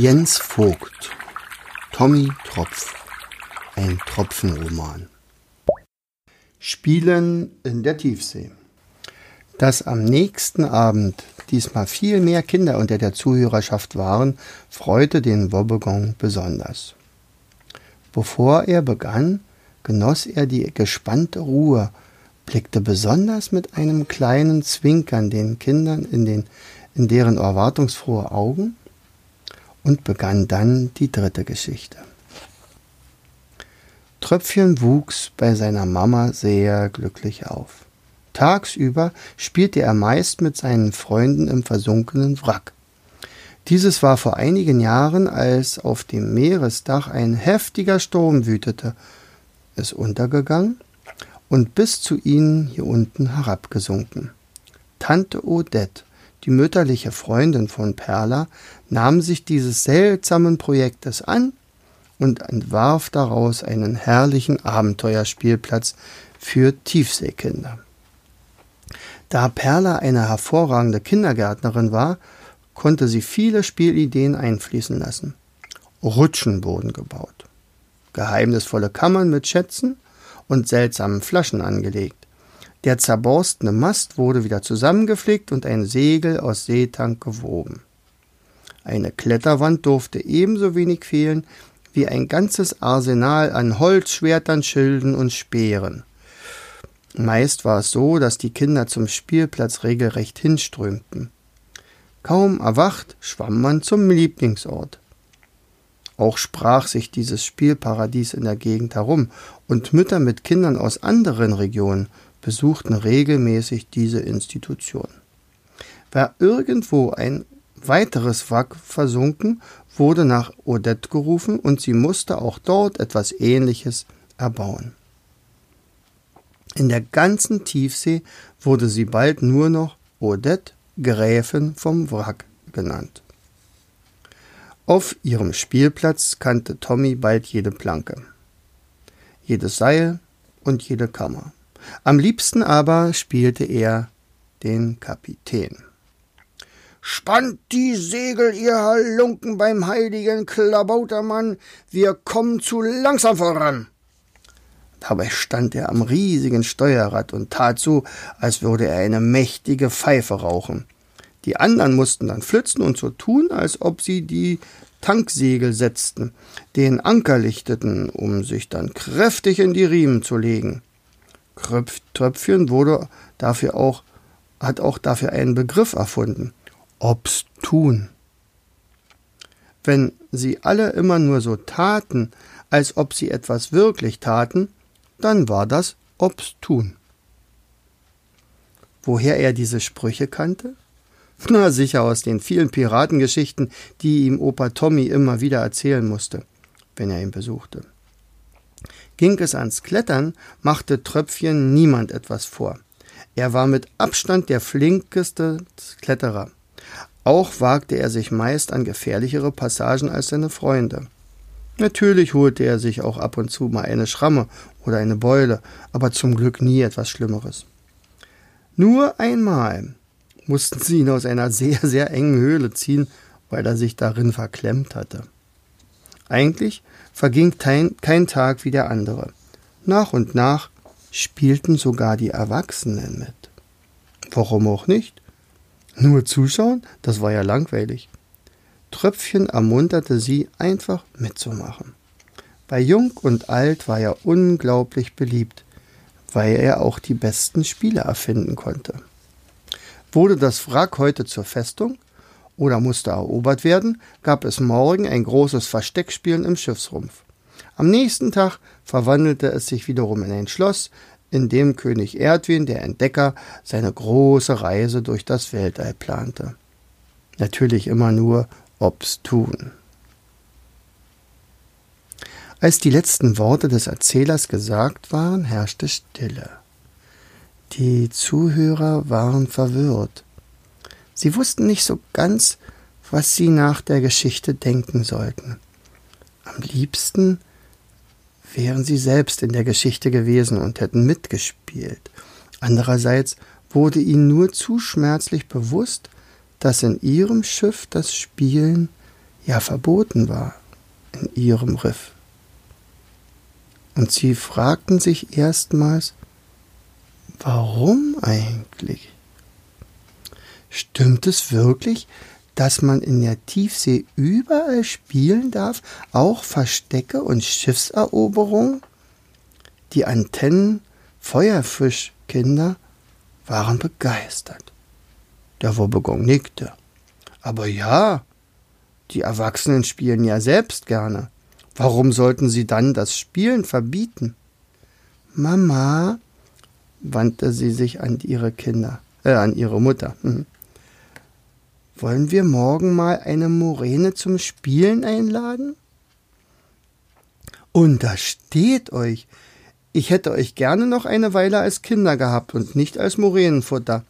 Jens Vogt Tommy Tropf Ein Tropfenroman Spielen in der Tiefsee Dass am nächsten Abend diesmal viel mehr Kinder unter der Zuhörerschaft waren, freute den Wobbegong besonders. Bevor er begann, genoss er die gespannte Ruhe, blickte besonders mit einem kleinen Zwinkern den Kindern in, den, in deren erwartungsfrohe Augen und begann dann die dritte Geschichte. Tröpfchen wuchs bei seiner Mama sehr glücklich auf. Tagsüber spielte er meist mit seinen Freunden im versunkenen Wrack. Dieses war vor einigen Jahren, als auf dem Meeresdach ein heftiger Sturm wütete, ist untergegangen und bis zu ihnen hier unten herabgesunken. Tante Odette, die mütterliche Freundin von Perla, nahm sich dieses seltsamen Projektes an und entwarf daraus einen herrlichen Abenteuerspielplatz für Tiefseekinder. Da Perla eine hervorragende Kindergärtnerin war, konnte sie viele Spielideen einfließen lassen. Rutschen wurden gebaut, geheimnisvolle Kammern mit Schätzen und seltsamen Flaschen angelegt. Der zerborstene Mast wurde wieder zusammengeflickt und ein Segel aus Seetank gewoben. Eine Kletterwand durfte ebenso wenig fehlen wie ein ganzes Arsenal an Holzschwertern, Schilden und Speeren. Meist war es so, dass die Kinder zum Spielplatz regelrecht hinströmten. Kaum erwacht, schwamm man zum Lieblingsort. Auch sprach sich dieses Spielparadies in der Gegend herum, und Mütter mit Kindern aus anderen Regionen besuchten regelmäßig diese Institution. War irgendwo ein weiteres Wrack versunken, wurde nach Odette gerufen und sie musste auch dort etwas Ähnliches erbauen. In der ganzen Tiefsee wurde sie bald nur noch Odette Gräfin vom Wrack genannt. Auf ihrem Spielplatz kannte Tommy bald jede Planke, jedes Seil und jede Kammer. Am liebsten aber spielte er den Kapitän. Spannt die Segel, ihr Halunken beim heiligen Klabautermann, wir kommen zu langsam voran. Dabei stand er am riesigen Steuerrad und tat so, als würde er eine mächtige Pfeife rauchen. Die anderen mussten dann flützen und so tun, als ob sie die Tanksegel setzten, den Anker lichteten, um sich dann kräftig in die Riemen zu legen. Tröpfchen wurde dafür auch, hat auch dafür einen Begriff erfunden. Obstun. Wenn sie alle immer nur so taten, als ob sie etwas wirklich taten, dann war das obstun. Woher er diese Sprüche kannte? Na sicher aus den vielen Piratengeschichten, die ihm Opa Tommy immer wieder erzählen musste, wenn er ihn besuchte. Ging es ans Klettern, machte Tröpfchen niemand etwas vor. Er war mit Abstand der flinkeste Kletterer. Auch wagte er sich meist an gefährlichere Passagen als seine Freunde. Natürlich holte er sich auch ab und zu mal eine Schramme oder eine Beule, aber zum Glück nie etwas Schlimmeres. Nur einmal mussten sie ihn aus einer sehr, sehr engen Höhle ziehen, weil er sich darin verklemmt hatte. Eigentlich verging kein, kein Tag wie der andere. Nach und nach spielten sogar die Erwachsenen mit. Warum auch nicht? Nur zuschauen, das war ja langweilig. Tröpfchen ermunterte sie, einfach mitzumachen. Bei Jung und Alt war er unglaublich beliebt, weil er auch die besten Spiele erfinden konnte. Wurde das Wrack heute zur Festung oder musste erobert werden, gab es morgen ein großes Versteckspielen im Schiffsrumpf. Am nächsten Tag verwandelte es sich wiederum in ein Schloss, in dem König Erdwin, der Entdecker, seine große Reise durch das Weltall plante. Natürlich immer nur ob's tun. Als die letzten Worte des Erzählers gesagt waren, herrschte Stille. Die Zuhörer waren verwirrt. Sie wussten nicht so ganz, was sie nach der Geschichte denken sollten. Am liebsten wären sie selbst in der Geschichte gewesen und hätten mitgespielt. Andererseits wurde ihnen nur zu schmerzlich bewusst, dass in ihrem Schiff das Spielen ja verboten war in ihrem Riff. Und sie fragten sich erstmals, warum eigentlich? Stimmt es wirklich, dass man in der Tiefsee überall spielen darf, auch Verstecke und Schiffseroberung? Die Antennen Feuerfischkinder waren begeistert. Der Wobbegong nickte. Aber ja, die Erwachsenen spielen ja selbst gerne. Warum sollten sie dann das Spielen verbieten? Mama, wandte sie sich an ihre Kinder, äh, an ihre Mutter. Wollen wir morgen mal eine Moräne zum Spielen einladen? Untersteht euch! Ich hätte euch gerne noch eine Weile als Kinder gehabt und nicht als Moränenfutter.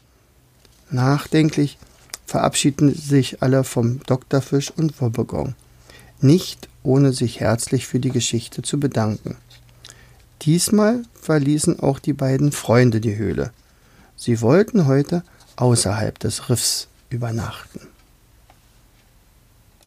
Nachdenklich verabschiedeten sich alle vom Doktorfisch und Wobbegong, nicht ohne sich herzlich für die Geschichte zu bedanken. Diesmal verließen auch die beiden Freunde die Höhle. Sie wollten heute außerhalb des Riffs übernachten.